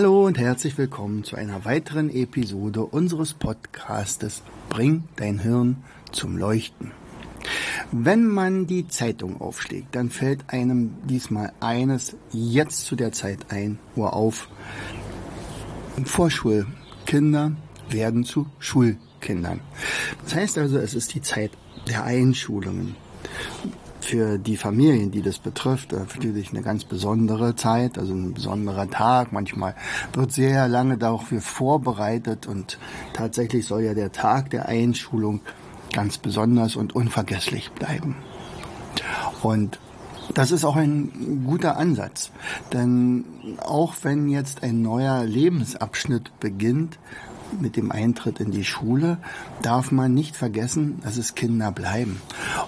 Hallo und herzlich willkommen zu einer weiteren Episode unseres Podcastes Bring dein Hirn zum Leuchten. Wenn man die Zeitung aufschlägt, dann fällt einem diesmal eines jetzt zu der Zeit ein, Uhr auf. Vorschulkinder werden zu Schulkindern. Das heißt also, es ist die Zeit der Einschulungen für die Familien, die das betrifft, natürlich eine ganz besondere Zeit, also ein besonderer Tag. Manchmal wird sehr lange dafür vorbereitet und tatsächlich soll ja der Tag der Einschulung ganz besonders und unvergesslich bleiben. Und das ist auch ein guter Ansatz, denn auch wenn jetzt ein neuer Lebensabschnitt beginnt, mit dem Eintritt in die Schule darf man nicht vergessen, dass es Kinder bleiben.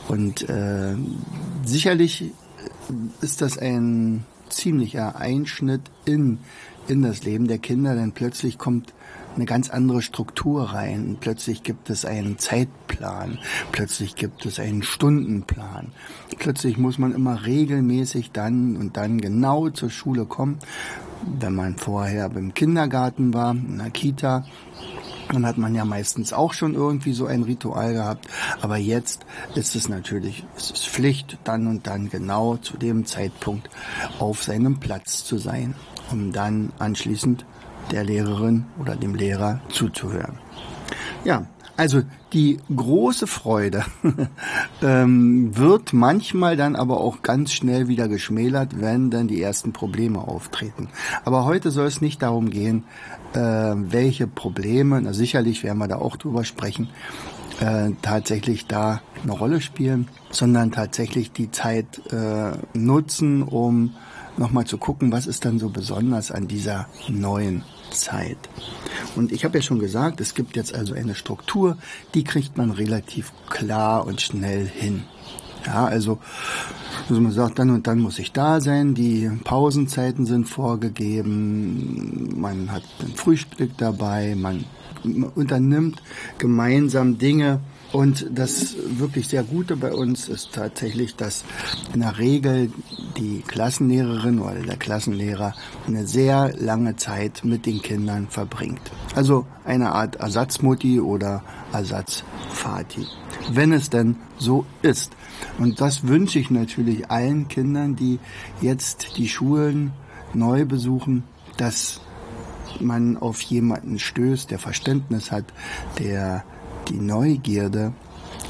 Und äh, sicherlich ist das ein ziemlicher Einschnitt in, in das Leben der Kinder, denn plötzlich kommt eine ganz andere Struktur rein. Plötzlich gibt es einen Zeitplan, plötzlich gibt es einen Stundenplan. Plötzlich muss man immer regelmäßig dann und dann genau zur Schule kommen. Wenn man vorher beim Kindergarten war, in der Kita, dann hat man ja meistens auch schon irgendwie so ein Ritual gehabt. Aber jetzt ist es natürlich, es ist Pflicht, dann und dann genau zu dem Zeitpunkt auf seinem Platz zu sein, um dann anschließend der Lehrerin oder dem Lehrer zuzuhören. Ja, also die große Freude ähm, wird manchmal dann aber auch ganz schnell wieder geschmälert, wenn dann die ersten Probleme auftreten. Aber heute soll es nicht darum gehen, äh, welche Probleme, na sicherlich werden wir da auch drüber sprechen, äh, tatsächlich da eine Rolle spielen, sondern tatsächlich die Zeit äh, nutzen, um nochmal zu gucken, was ist dann so besonders an dieser neuen Zeit. Und ich habe ja schon gesagt, es gibt jetzt also eine Struktur, die kriegt man relativ klar und schnell hin. Ja, also, also man sagt, dann und dann muss ich da sein, die Pausenzeiten sind vorgegeben, man hat ein Frühstück dabei, man unternimmt gemeinsam Dinge, und das wirklich sehr Gute bei uns ist tatsächlich, dass in der Regel die Klassenlehrerin oder der Klassenlehrer eine sehr lange Zeit mit den Kindern verbringt. Also eine Art Ersatzmutti oder Ersatzvati. Wenn es denn so ist. Und das wünsche ich natürlich allen Kindern, die jetzt die Schulen neu besuchen, dass man auf jemanden stößt, der Verständnis hat, der die Neugierde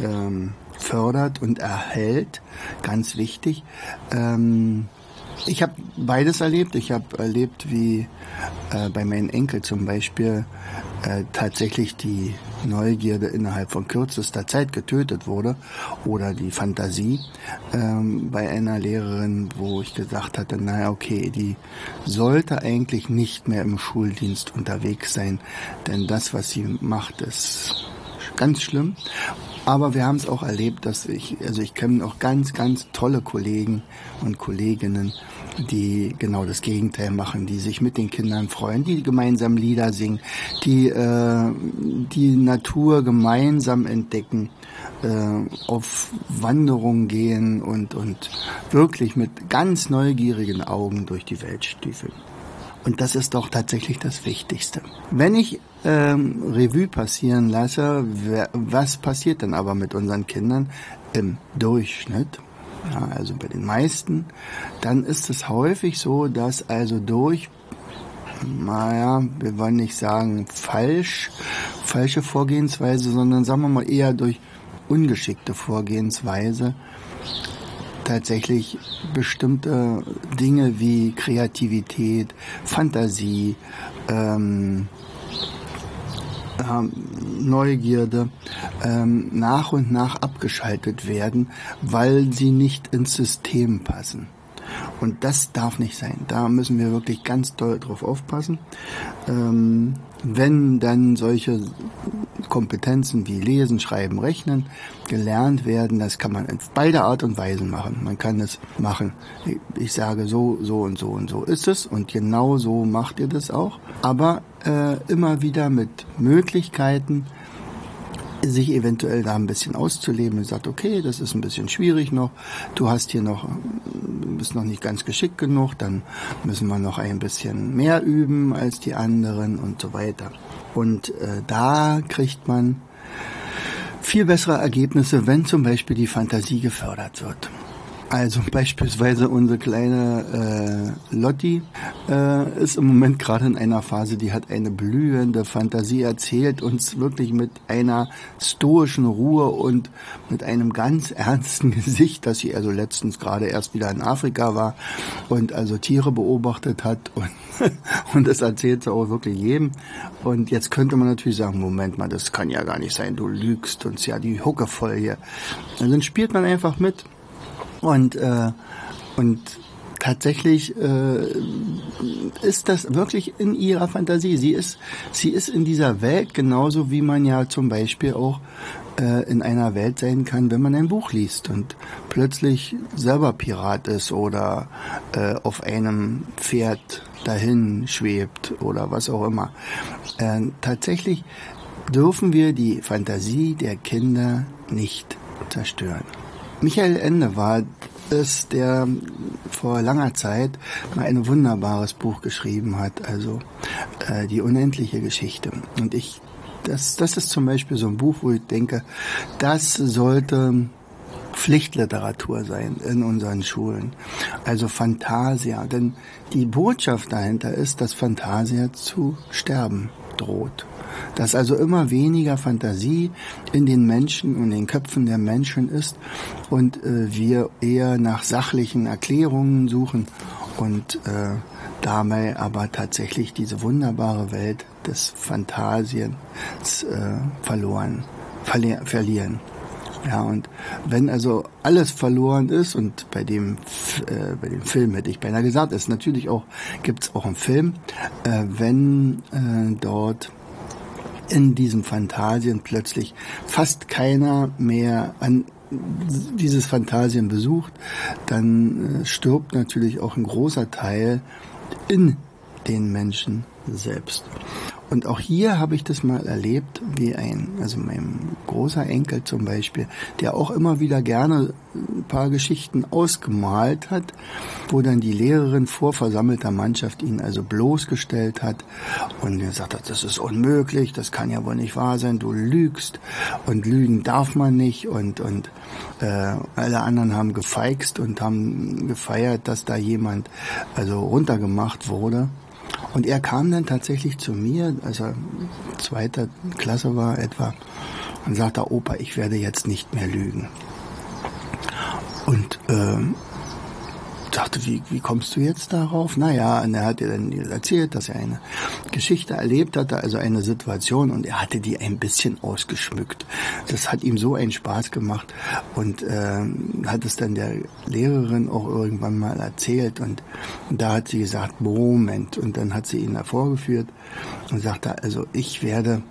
ähm, fördert und erhält, ganz wichtig. Ähm, ich habe beides erlebt. Ich habe erlebt, wie äh, bei meinen Enkel zum Beispiel äh, tatsächlich die Neugierde innerhalb von kürzester Zeit getötet wurde oder die Fantasie ähm, bei einer Lehrerin, wo ich gesagt hatte, naja, okay, die sollte eigentlich nicht mehr im Schuldienst unterwegs sein, denn das, was sie macht, ist ganz schlimm. Aber wir haben es auch erlebt, dass ich, also ich kenne auch ganz, ganz tolle Kollegen und Kolleginnen, die genau das Gegenteil machen, die sich mit den Kindern freuen, die gemeinsam Lieder singen, die äh, die Natur gemeinsam entdecken, äh, auf Wanderungen gehen und, und wirklich mit ganz neugierigen Augen durch die Welt stiefeln. Und das ist doch tatsächlich das Wichtigste. Wenn ich ähm, Revue passieren lasse, was passiert denn aber mit unseren Kindern im Durchschnitt? Ja, also bei den meisten, dann ist es häufig so, dass also durch naja, wir wollen nicht sagen falsch, falsche Vorgehensweise, sondern sagen wir mal eher durch ungeschickte Vorgehensweise tatsächlich bestimmte Dinge wie Kreativität, Fantasie, ähm, Neugierde ähm, nach und nach abgeschaltet werden, weil sie nicht ins System passen. Und das darf nicht sein. Da müssen wir wirklich ganz doll drauf aufpassen. Ähm, wenn dann solche Kompetenzen wie Lesen, Schreiben, Rechnen gelernt werden, das kann man in beider Art und Weise machen. Man kann es machen. Ich sage so, so und so und so ist es und genau so macht ihr das auch. Aber äh, immer wieder mit Möglichkeiten, sich eventuell da ein bisschen auszuleben und sagt, okay, das ist ein bisschen schwierig noch, du hast hier noch, bist noch nicht ganz geschickt genug, dann müssen wir noch ein bisschen mehr üben als die anderen und so weiter. Und äh, da kriegt man viel bessere Ergebnisse, wenn zum Beispiel die Fantasie gefördert wird. Also beispielsweise unsere kleine äh, Lotti äh, ist im Moment gerade in einer Phase, die hat eine blühende Fantasie, erzählt uns wirklich mit einer stoischen Ruhe und mit einem ganz ernsten Gesicht, dass sie also letztens gerade erst wieder in Afrika war und also Tiere beobachtet hat und und das erzählt sie auch wirklich jedem. Und jetzt könnte man natürlich sagen, Moment mal, das kann ja gar nicht sein, du lügst uns ja die Hucke voll hier. Und dann spielt man einfach mit und, äh, und tatsächlich äh, ist das wirklich in ihrer Fantasie. Sie ist, sie ist in dieser Welt genauso wie man ja zum Beispiel auch äh, in einer Welt sein kann, wenn man ein Buch liest und plötzlich selber Pirat ist oder äh, auf einem Pferd dahin schwebt oder was auch immer. Äh, tatsächlich dürfen wir die Fantasie der Kinder nicht zerstören. Michael Ende war es, der vor langer Zeit mal ein wunderbares Buch geschrieben hat, also äh, die unendliche Geschichte. Und ich, das, das ist zum Beispiel so ein Buch, wo ich denke, das sollte Pflichtliteratur sein in unseren Schulen. Also Fantasia. Denn die Botschaft dahinter ist, dass Fantasia zu sterben droht dass also immer weniger Fantasie in den Menschen und den Köpfen der Menschen ist und äh, wir eher nach sachlichen Erklärungen suchen und äh, dabei aber tatsächlich diese wunderbare Welt des Phantasiens äh, verloren, verli verlieren. Ja, und wenn also alles verloren ist, und bei dem, äh, bei dem Film hätte ich beinahe gesagt, ist natürlich auch, gibt's auch einen Film, äh, wenn äh, dort in diesen Fantasien plötzlich fast keiner mehr an dieses Fantasien besucht, dann äh, stirbt natürlich auch ein großer Teil in den Menschen selbst. Und auch hier habe ich das mal erlebt, wie ein, also mein großer Enkel zum Beispiel, der auch immer wieder gerne ein paar Geschichten ausgemalt hat, wo dann die Lehrerin vor versammelter Mannschaft ihn also bloßgestellt hat und er sagt hat, das ist unmöglich, das kann ja wohl nicht wahr sein, du lügst und lügen darf man nicht und und äh, alle anderen haben gefeixt und haben gefeiert, dass da jemand also runtergemacht wurde. Und er kam dann tatsächlich zu mir, als er zweiter Klasse war etwa, und sagte, Opa, ich werde jetzt nicht mehr lügen. Und ähm, dachte, wie, wie kommst du jetzt darauf? Naja, und er hat ihr dann erzählt, dass er eine Geschichte erlebt hatte, also eine Situation, und er hatte die ein bisschen ausgeschmückt. Das hat ihm so einen Spaß gemacht und äh, hat es dann der Lehrerin auch irgendwann mal erzählt und, und da hat sie gesagt, Moment, und dann hat sie ihn hervorgeführt und sagte, also ich werde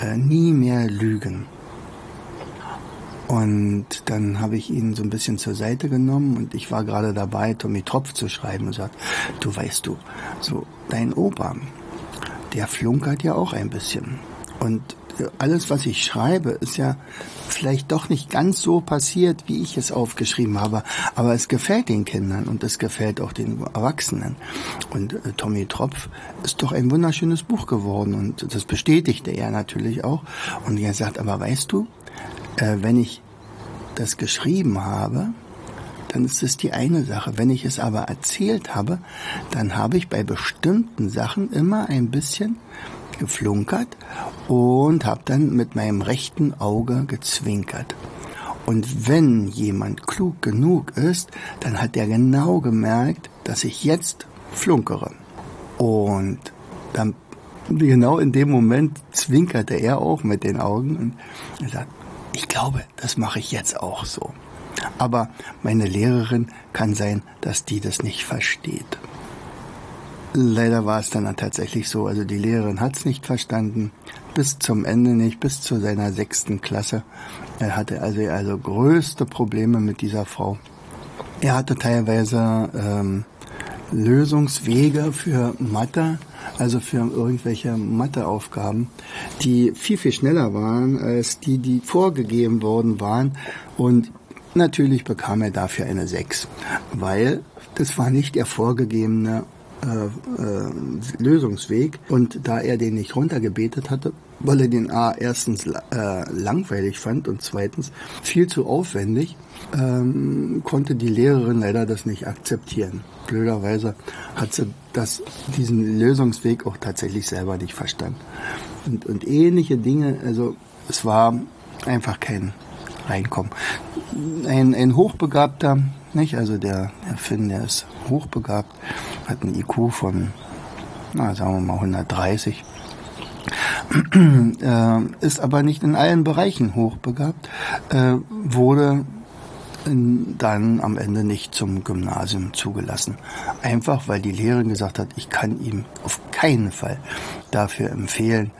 äh, nie mehr lügen. Und dann habe ich ihn so ein bisschen zur Seite genommen und ich war gerade dabei, Tommy Tropf zu schreiben und sagt, du weißt du, so dein Opa, der flunkert ja auch ein bisschen. Und alles, was ich schreibe, ist ja vielleicht doch nicht ganz so passiert, wie ich es aufgeschrieben habe, aber es gefällt den Kindern und es gefällt auch den Erwachsenen. Und äh, Tommy Tropf ist doch ein wunderschönes Buch geworden und das bestätigte er natürlich auch. Und er sagt, aber weißt du, äh, wenn ich das geschrieben habe, dann ist es die eine Sache. Wenn ich es aber erzählt habe, dann habe ich bei bestimmten Sachen immer ein bisschen geflunkert und habe dann mit meinem rechten Auge gezwinkert. Und wenn jemand klug genug ist, dann hat er genau gemerkt, dass ich jetzt flunkere. Und dann genau in dem Moment zwinkerte er auch mit den Augen und er sagt, ich glaube, das mache ich jetzt auch so. Aber meine Lehrerin kann sein, dass die das nicht versteht. Leider war es dann tatsächlich so. Also die Lehrerin hat es nicht verstanden, bis zum Ende nicht, bis zu seiner sechsten Klasse. Er hatte also, also größte Probleme mit dieser Frau. Er hatte teilweise ähm, Lösungswege für Mathe, also für irgendwelche Matheaufgaben, die viel, viel schneller waren als die, die vorgegeben worden waren. Und natürlich bekam er dafür eine 6, weil das war nicht der vorgegebene äh, äh, Lösungsweg. Und da er den nicht runtergebetet hatte, weil er den A erstens äh, langweilig fand und zweitens viel zu aufwendig, ähm, konnte die Lehrerin leider das nicht akzeptieren. Blöderweise hat sie das, diesen Lösungsweg auch tatsächlich selber nicht verstanden. Und, und ähnliche Dinge, also es war einfach kein Reinkommen. Ein, ein Hochbegabter, nicht? Also der, der Finn, der ist hochbegabt, hat ein IQ von, na, sagen wir mal 130 äh, ist aber nicht in allen Bereichen hochbegabt, äh, wurde dann am Ende nicht zum Gymnasium zugelassen. Einfach weil die Lehrerin gesagt hat, ich kann ihm auf keinen Fall dafür empfehlen,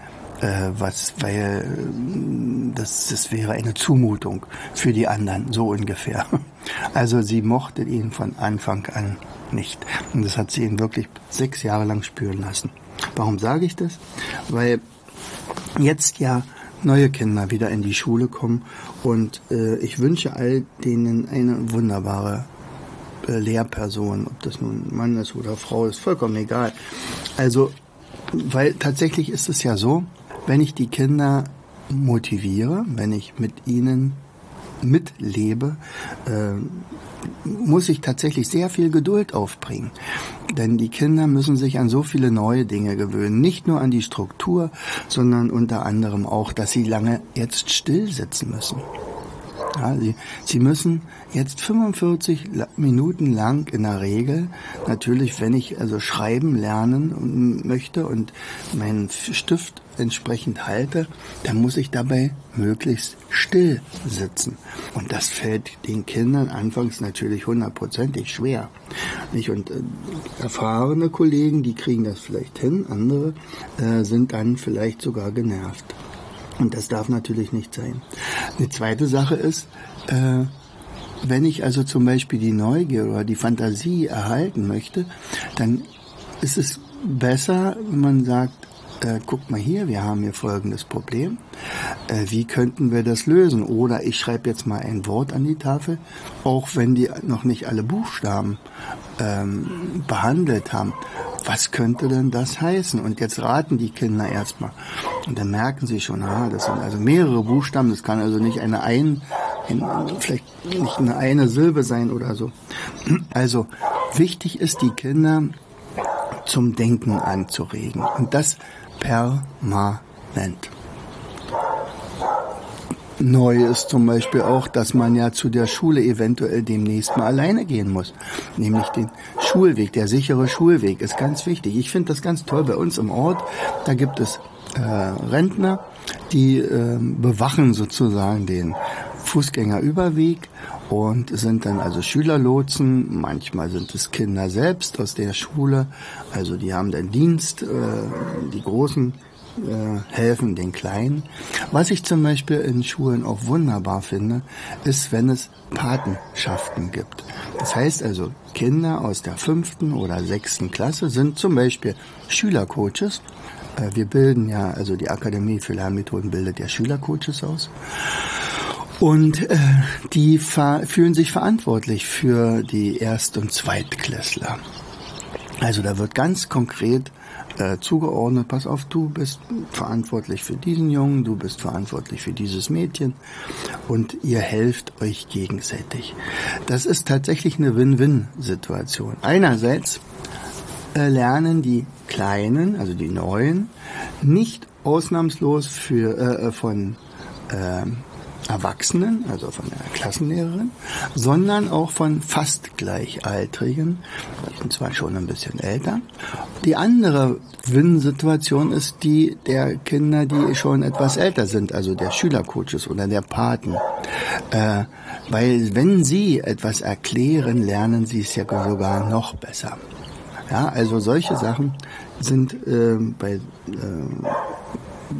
äh, was, weil äh, das, das wäre eine Zumutung für die anderen, so ungefähr. Also sie mochte ihn von Anfang an nicht. Und das hat sie ihn wirklich sechs Jahre lang spüren lassen. Warum sage ich das? Weil jetzt ja neue Kinder wieder in die Schule kommen und äh, ich wünsche all denen eine wunderbare äh, Lehrperson, ob das nun Mann ist oder Frau ist, vollkommen egal. Also, weil tatsächlich ist es ja so, wenn ich die Kinder motiviere, wenn ich mit ihnen mitlebe, äh, muss ich tatsächlich sehr viel Geduld aufbringen. Denn die Kinder müssen sich an so viele neue Dinge gewöhnen. Nicht nur an die Struktur, sondern unter anderem auch, dass sie lange jetzt still sitzen müssen. Ja, sie, sie müssen jetzt 45 Minuten lang in der Regel, natürlich, wenn ich also schreiben lernen möchte und meinen Stift entsprechend halte, dann muss ich dabei möglichst still sitzen. Und das fällt den Kindern anfangs natürlich hundertprozentig schwer. Nicht? Und äh, erfahrene Kollegen, die kriegen das vielleicht hin, andere äh, sind dann vielleicht sogar genervt. Und das darf natürlich nicht sein. Eine zweite Sache ist, äh, wenn ich also zum Beispiel die Neugier oder die Fantasie erhalten möchte, dann ist es besser, wenn man sagt, äh, guck mal hier, wir haben hier folgendes Problem. Äh, wie könnten wir das lösen? Oder ich schreibe jetzt mal ein Wort an die Tafel, auch wenn die noch nicht alle Buchstaben ähm, behandelt haben. Was könnte denn das heißen? Und jetzt raten die Kinder erstmal. Und dann merken sie schon, ah, das sind also mehrere Buchstaben, das kann also nicht eine ein, ein vielleicht nicht eine eine Silbe sein oder so. Also wichtig ist, die Kinder zum Denken anzuregen. Und das permanent. Neu ist zum Beispiel auch, dass man ja zu der Schule eventuell demnächst mal alleine gehen muss. Nämlich den Schulweg, der sichere Schulweg ist ganz wichtig. Ich finde das ganz toll bei uns im Ort. Da gibt es äh, Rentner, die äh, bewachen sozusagen den Fußgängerüberweg und sind dann also Schülerlotsen. Manchmal sind es Kinder selbst aus der Schule. Also die haben den Dienst, äh, die Großen äh, helfen den Kleinen. Was ich zum Beispiel in Schulen auch wunderbar finde, ist, wenn es Patenschaften gibt. Das heißt also, Kinder aus der fünften oder sechsten Klasse sind zum Beispiel Schülercoaches. Äh, wir bilden ja, also die Akademie für Lernmethoden bildet ja Schülercoaches aus. Und äh, die fühlen sich verantwortlich für die Erst- und Zweitklässler. Also da wird ganz konkret äh, zugeordnet, pass auf, du bist verantwortlich für diesen Jungen, du bist verantwortlich für dieses Mädchen und ihr helft euch gegenseitig. Das ist tatsächlich eine Win-Win-Situation. Einerseits äh, lernen die Kleinen, also die Neuen, nicht ausnahmslos für, äh, von äh, Erwachsenen, also von der Klassenlehrerin, sondern auch von fast Gleichaltrigen, sind zwar schon ein bisschen älter. Die andere Win-Situation ist die der Kinder, die schon etwas älter sind, also der Schülercoaches oder der Paten. Äh, weil wenn sie etwas erklären, lernen sie es ja sogar noch besser. Ja, also solche Sachen sind äh, bei, äh,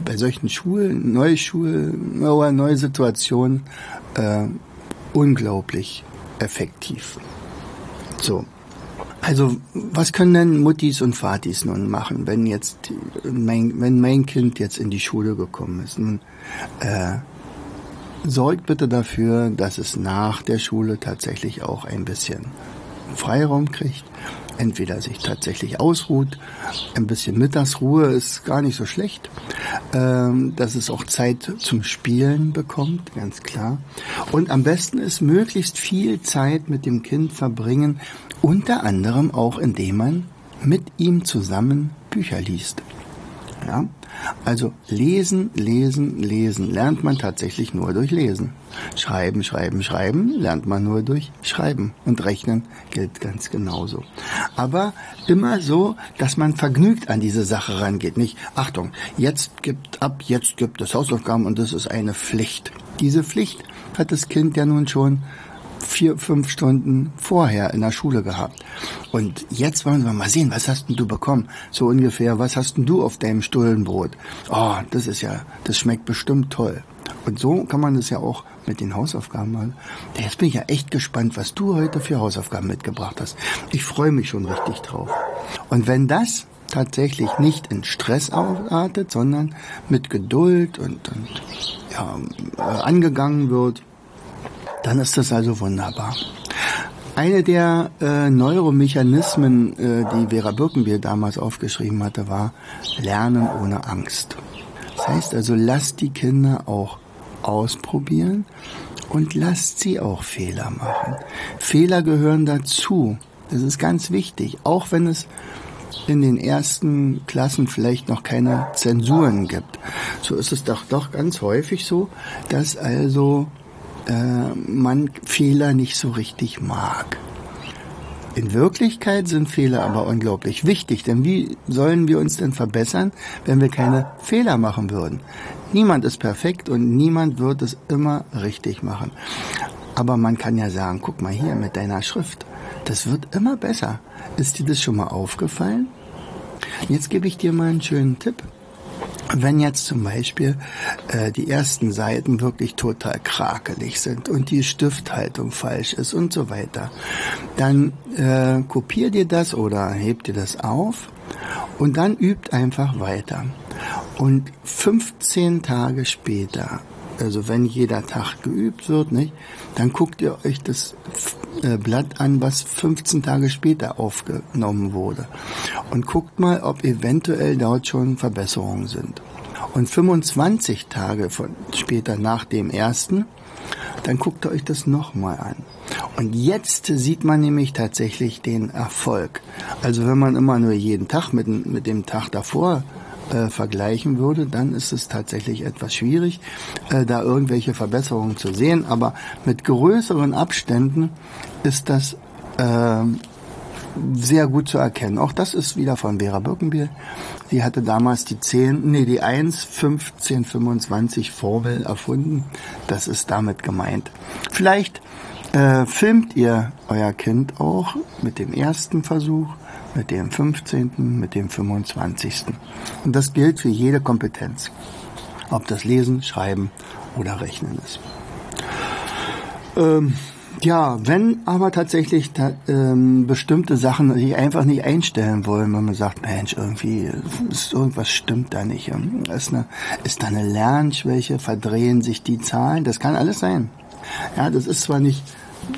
bei solchen Schulen, neue Schulen, neue Situationen äh, unglaublich effektiv. So. Also, was können denn Muttis und Vatis nun machen, wenn jetzt mein, wenn mein Kind jetzt in die Schule gekommen ist? Nun, äh, sorgt bitte dafür, dass es nach der Schule tatsächlich auch ein bisschen Freiraum kriegt entweder sich tatsächlich ausruht, ein bisschen Mittagsruhe ist gar nicht so schlecht, ähm, dass es auch Zeit zum Spielen bekommt, ganz klar. Und am besten ist möglichst viel Zeit mit dem Kind verbringen, unter anderem auch indem man mit ihm zusammen Bücher liest. Ja? Also lesen, lesen, lesen lernt man tatsächlich nur durch Lesen. Schreiben, schreiben, schreiben lernt man nur durch Schreiben. Und Rechnen gilt ganz genauso. Aber immer so, dass man vergnügt an diese Sache rangeht. Nicht, Achtung, jetzt gibt ab, jetzt gibt es Hausaufgaben und das ist eine Pflicht. Diese Pflicht hat das Kind ja nun schon vier, fünf Stunden vorher in der Schule gehabt. Und jetzt wollen wir mal sehen, was hast denn du bekommen? So ungefähr, was hast denn du auf deinem Stullenbrot? Oh, das ist ja, das schmeckt bestimmt toll. Und so kann man das ja auch mit den Hausaufgaben mal. Jetzt bin ich ja echt gespannt, was du heute für Hausaufgaben mitgebracht hast. Ich freue mich schon richtig drauf. Und wenn das tatsächlich nicht in Stress ausartet, sondern mit Geduld und, und ja, äh, angegangen wird, dann ist das also wunderbar. Eine der äh, Neuromechanismen, äh, die Vera Birkenbier damals aufgeschrieben hatte, war Lernen ohne Angst. Das heißt also, lasst die Kinder auch ausprobieren und lasst sie auch Fehler machen. Fehler gehören dazu. Das ist ganz wichtig, auch wenn es in den ersten Klassen vielleicht noch keine Zensuren gibt. So ist es doch doch ganz häufig so, dass also äh, man Fehler nicht so richtig mag. In Wirklichkeit sind Fehler aber unglaublich wichtig, denn wie sollen wir uns denn verbessern, wenn wir keine Fehler machen würden? Niemand ist perfekt und niemand wird es immer richtig machen. Aber man kann ja sagen, guck mal hier mit deiner Schrift, das wird immer besser. Ist dir das schon mal aufgefallen? Jetzt gebe ich dir mal einen schönen Tipp. Wenn jetzt zum Beispiel äh, die ersten Seiten wirklich total krakelig sind und die Stifthaltung falsch ist und so weiter, dann äh, kopier dir das oder heb dir das auf und dann übt einfach weiter. Und 15 Tage später, also wenn jeder Tag geübt wird, nicht, dann guckt ihr euch das Blatt an, was 15 Tage später aufgenommen wurde. Und guckt mal, ob eventuell dort schon Verbesserungen sind. Und 25 Tage von später nach dem ersten, dann guckt ihr euch das nochmal an. Und jetzt sieht man nämlich tatsächlich den Erfolg. Also wenn man immer nur jeden Tag mit, mit dem Tag davor äh, vergleichen würde, dann ist es tatsächlich etwas schwierig, äh, da irgendwelche Verbesserungen zu sehen. Aber mit größeren Abständen ist das äh, sehr gut zu erkennen. Auch das ist wieder von Vera Birkenbiel. Sie hatte damals die 10, nee, die 1, 15, 25 Formel erfunden. Das ist damit gemeint. Vielleicht äh, filmt ihr euer Kind auch mit dem ersten Versuch mit dem 15., mit dem 25. Und das gilt für jede Kompetenz, ob das Lesen, Schreiben oder Rechnen ist. Ähm, ja, wenn aber tatsächlich ta ähm, bestimmte Sachen sich einfach nicht einstellen wollen, wenn man sagt, Mensch, irgendwie ist irgendwas stimmt da nicht, ähm, ist, eine, ist da eine Lernschwäche, verdrehen sich die Zahlen, das kann alles sein. Ja, das ist zwar nicht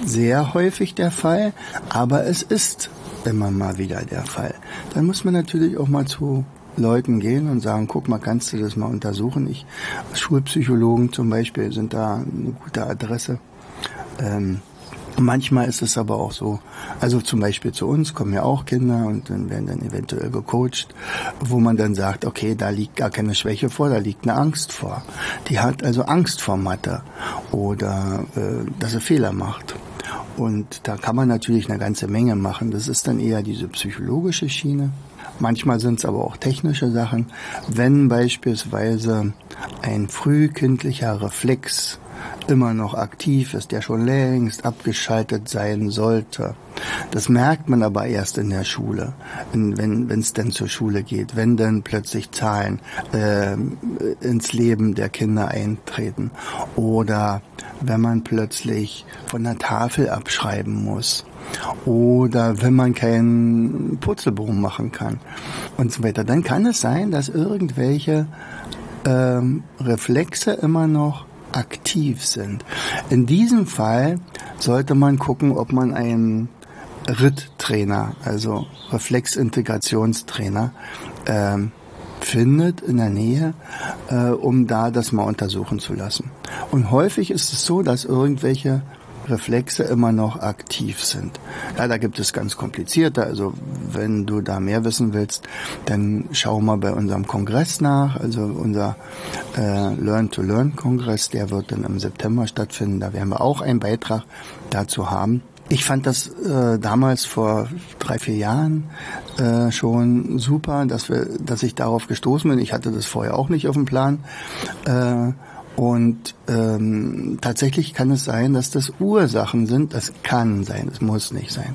sehr häufig der Fall, aber es ist immer mal wieder der Fall. Dann muss man natürlich auch mal zu Leuten gehen und sagen, guck mal, kannst du das mal untersuchen? Ich, Schulpsychologen zum Beispiel sind da eine gute Adresse. Ähm, Manchmal ist es aber auch so, also zum Beispiel zu uns kommen ja auch Kinder und dann werden dann eventuell gecoacht, wo man dann sagt, okay, da liegt gar keine Schwäche vor, da liegt eine Angst vor. Die hat also Angst vor Mathe oder äh, dass er Fehler macht. Und da kann man natürlich eine ganze Menge machen. Das ist dann eher diese psychologische Schiene. Manchmal sind es aber auch technische Sachen. Wenn beispielsweise ein frühkindlicher Reflex immer noch aktiv ist, der schon längst abgeschaltet sein sollte. Das merkt man aber erst in der Schule, wenn es denn zur Schule geht, wenn dann plötzlich Zahlen äh, ins Leben der Kinder eintreten. Oder wenn man plötzlich von der Tafel abschreiben muss. Oder wenn man keinen Purzelbogen machen kann und so weiter, dann kann es sein, dass irgendwelche ähm, Reflexe immer noch aktiv sind. In diesem Fall sollte man gucken, ob man einen RIT-Trainer, also Reflexintegrationstrainer, ähm, findet in der Nähe, äh, um da das mal untersuchen zu lassen. Und häufig ist es so, dass irgendwelche Reflexe immer noch aktiv sind. Ja, da gibt es ganz komplizierte. Also wenn du da mehr wissen willst, dann schau mal bei unserem Kongress nach. Also unser äh, Learn-to-Learn-Kongress, der wird dann im September stattfinden. Da werden wir auch einen Beitrag dazu haben. Ich fand das äh, damals vor drei, vier Jahren äh, schon super, dass wir, dass ich darauf gestoßen bin. Ich hatte das vorher auch nicht auf dem Plan. Äh, und ähm, tatsächlich kann es sein, dass das Ursachen sind, das kann sein, es muss nicht sein,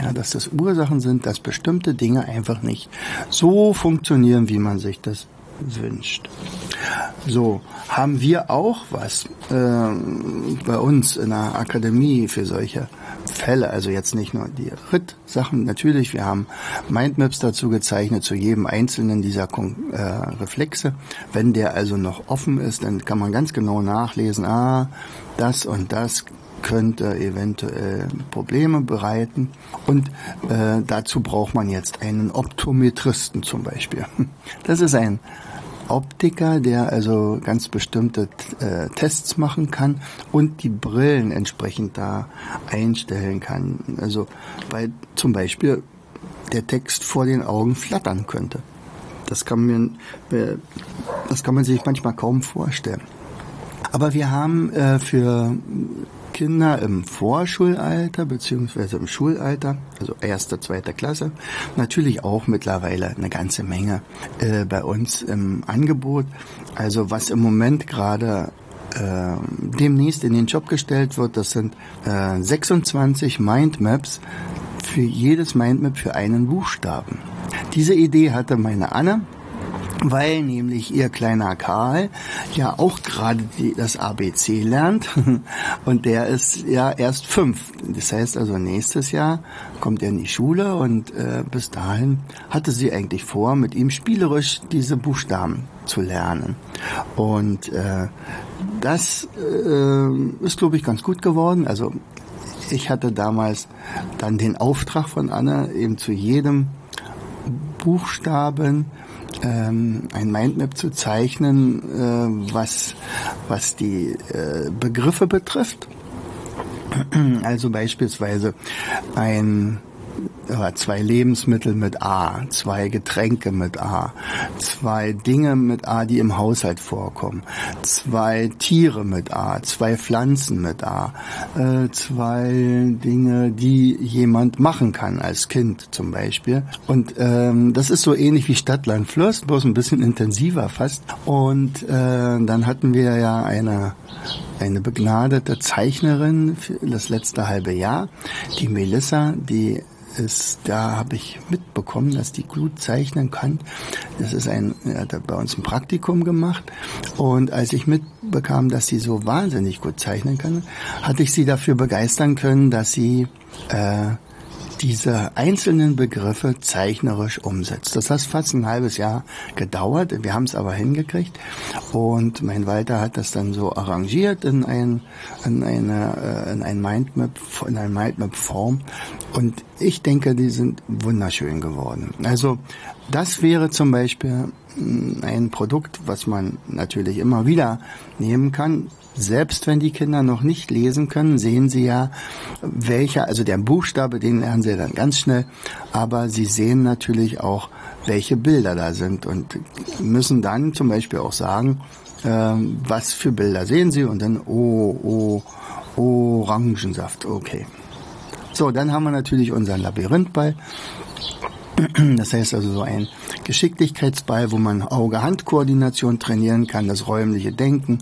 ja, dass das Ursachen sind, dass bestimmte Dinge einfach nicht so funktionieren, wie man sich das wünscht. So, haben wir auch was äh, bei uns in der Akademie für solche Fälle, also jetzt nicht nur die RIT-Sachen, natürlich, wir haben Mindmaps dazu gezeichnet, zu jedem einzelnen dieser äh, Reflexe. Wenn der also noch offen ist, dann kann man ganz genau nachlesen, ah, das und das könnte eventuell Probleme bereiten. Und äh, dazu braucht man jetzt einen Optometristen zum Beispiel. Das ist ein Optiker, der also ganz bestimmte äh, Tests machen kann und die Brillen entsprechend da einstellen kann. Also weil zum Beispiel der Text vor den Augen flattern könnte. Das kann man, äh, das kann man sich manchmal kaum vorstellen. Aber wir haben äh, für Kinder im Vorschulalter beziehungsweise im Schulalter, also erste, zweite Klasse, natürlich auch mittlerweile eine ganze Menge äh, bei uns im Angebot. Also was im Moment gerade äh, demnächst in den Job gestellt wird, das sind äh, 26 Mindmaps für jedes Mindmap für einen Buchstaben. Diese Idee hatte meine Anne, weil nämlich ihr kleiner Karl ja auch gerade das ABC lernt und der ist ja erst fünf. Das heißt also nächstes Jahr kommt er in die Schule und äh, bis dahin hatte sie eigentlich vor, mit ihm spielerisch diese Buchstaben zu lernen. Und äh, das äh, ist, glaube ich, ganz gut geworden. Also ich hatte damals dann den Auftrag von Anne, eben zu jedem Buchstaben ähm, ein Mindmap zu zeichnen, äh, was, was die äh, Begriffe betrifft. Also beispielsweise ein zwei Lebensmittel mit A, zwei Getränke mit A, zwei Dinge mit A, die im Haushalt vorkommen, zwei Tiere mit A, zwei Pflanzen mit A, äh, zwei Dinge, die jemand machen kann als Kind zum Beispiel. Und ähm, das ist so ähnlich wie Stadtland Fluss, bloß ein bisschen intensiver fast. Und äh, dann hatten wir ja eine eine begnadete Zeichnerin für das letzte halbe Jahr, die Melissa, die ist, da habe ich mitbekommen, dass die gut zeichnen kann. Das ist ein, er hat bei uns ein Praktikum gemacht und als ich mitbekam, dass sie so wahnsinnig gut zeichnen kann, hatte ich sie dafür begeistern können, dass sie äh, diese einzelnen Begriffe zeichnerisch umsetzt. Das hat fast ein halbes Jahr gedauert. Wir haben es aber hingekriegt. Und mein Walter hat das dann so arrangiert in ein, in eine, äh, in ein Mindmap, in eine Mindmap Form. Und ich denke, die sind wunderschön geworden. Also, das wäre zum Beispiel ein Produkt, was man natürlich immer wieder nehmen kann. Selbst wenn die Kinder noch nicht lesen können, sehen sie ja, welcher, also der Buchstabe, den lernen sie dann ganz schnell, aber sie sehen natürlich auch, welche Bilder da sind und müssen dann zum Beispiel auch sagen, äh, was für Bilder sehen sie und dann, oh, oh, Orangensaft, okay. So, dann haben wir natürlich unseren Labyrinthball. Das heißt also so ein Geschicklichkeitsball, wo man Auge-Hand-Koordination trainieren kann, das räumliche Denken.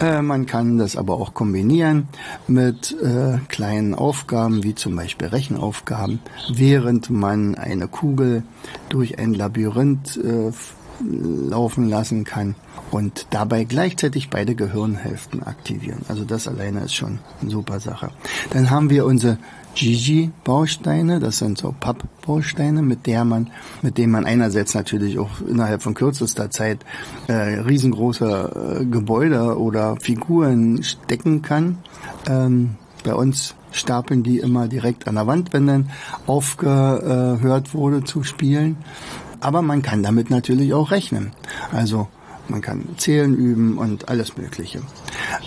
Äh, man kann das aber auch kombinieren mit äh, kleinen Aufgaben, wie zum Beispiel Rechenaufgaben, während man eine Kugel durch ein Labyrinth äh, laufen lassen kann und dabei gleichzeitig beide Gehirnhälften aktivieren. Also das alleine ist schon eine super Sache. Dann haben wir unsere Gigi-Bausteine. Das sind so Pappbausteine, mit der man, mit denen man einerseits natürlich auch innerhalb von kürzester Zeit äh, riesengroße äh, Gebäude oder Figuren stecken kann. Ähm, bei uns stapeln die immer direkt an der Wand, wenn dann aufgehört wurde zu spielen. Aber man kann damit natürlich auch rechnen. Also man kann Zählen üben und alles Mögliche.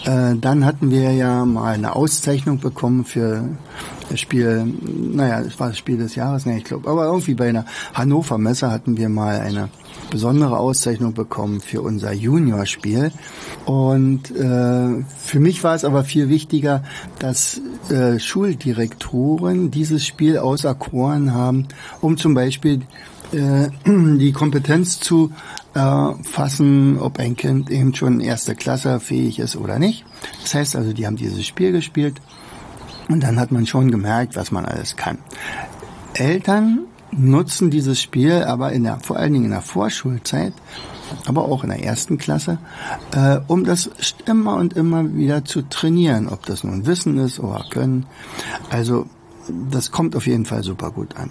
Äh, dann hatten wir ja mal eine Auszeichnung bekommen für das Spiel, naja, es war das Spiel des Jahres, ne, ich glaube, aber irgendwie bei einer Hannover Messe hatten wir mal eine besondere Auszeichnung bekommen für unser Juniorspiel. Und äh, für mich war es aber viel wichtiger, dass äh, Schuldirektoren dieses Spiel auserkoren haben, um zum Beispiel äh, die Kompetenz zu erfassen, ob ein Kind eben schon erste Klasse fähig ist oder nicht. Das heißt also, die haben dieses Spiel gespielt und dann hat man schon gemerkt, was man alles kann. Eltern nutzen dieses Spiel aber in der, vor allen Dingen in der Vorschulzeit, aber auch in der ersten Klasse, äh, um das immer und immer wieder zu trainieren, ob das nun Wissen ist oder Können. Also das kommt auf jeden Fall super gut an.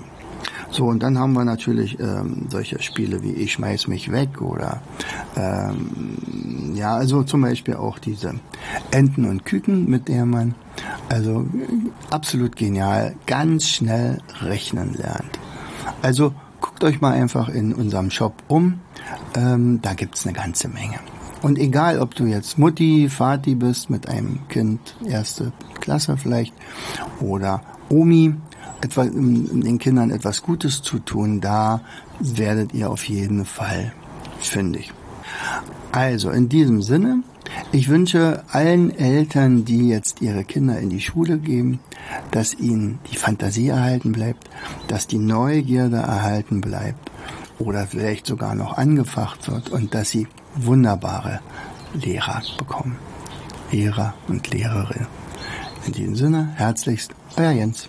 So, und dann haben wir natürlich ähm, solche Spiele wie Ich schmeiß mich weg oder ähm, ja, also zum Beispiel auch diese Enten und Küken, mit der man also absolut genial ganz schnell rechnen lernt. Also guckt euch mal einfach in unserem Shop um, ähm, da gibt's eine ganze Menge. Und egal, ob du jetzt Mutti, Vati bist mit einem Kind erste Klasse vielleicht oder Omi, etwa, den Kindern etwas Gutes zu tun, da werdet ihr auf jeden Fall fündig. Also in diesem Sinne, ich wünsche allen Eltern, die jetzt ihre Kinder in die Schule geben, dass ihnen die Fantasie erhalten bleibt, dass die Neugierde erhalten bleibt oder vielleicht sogar noch angefacht wird und dass sie wunderbare Lehrer bekommen. Lehrer und Lehrerin. In diesem Sinne, herzlichst, euer Jens.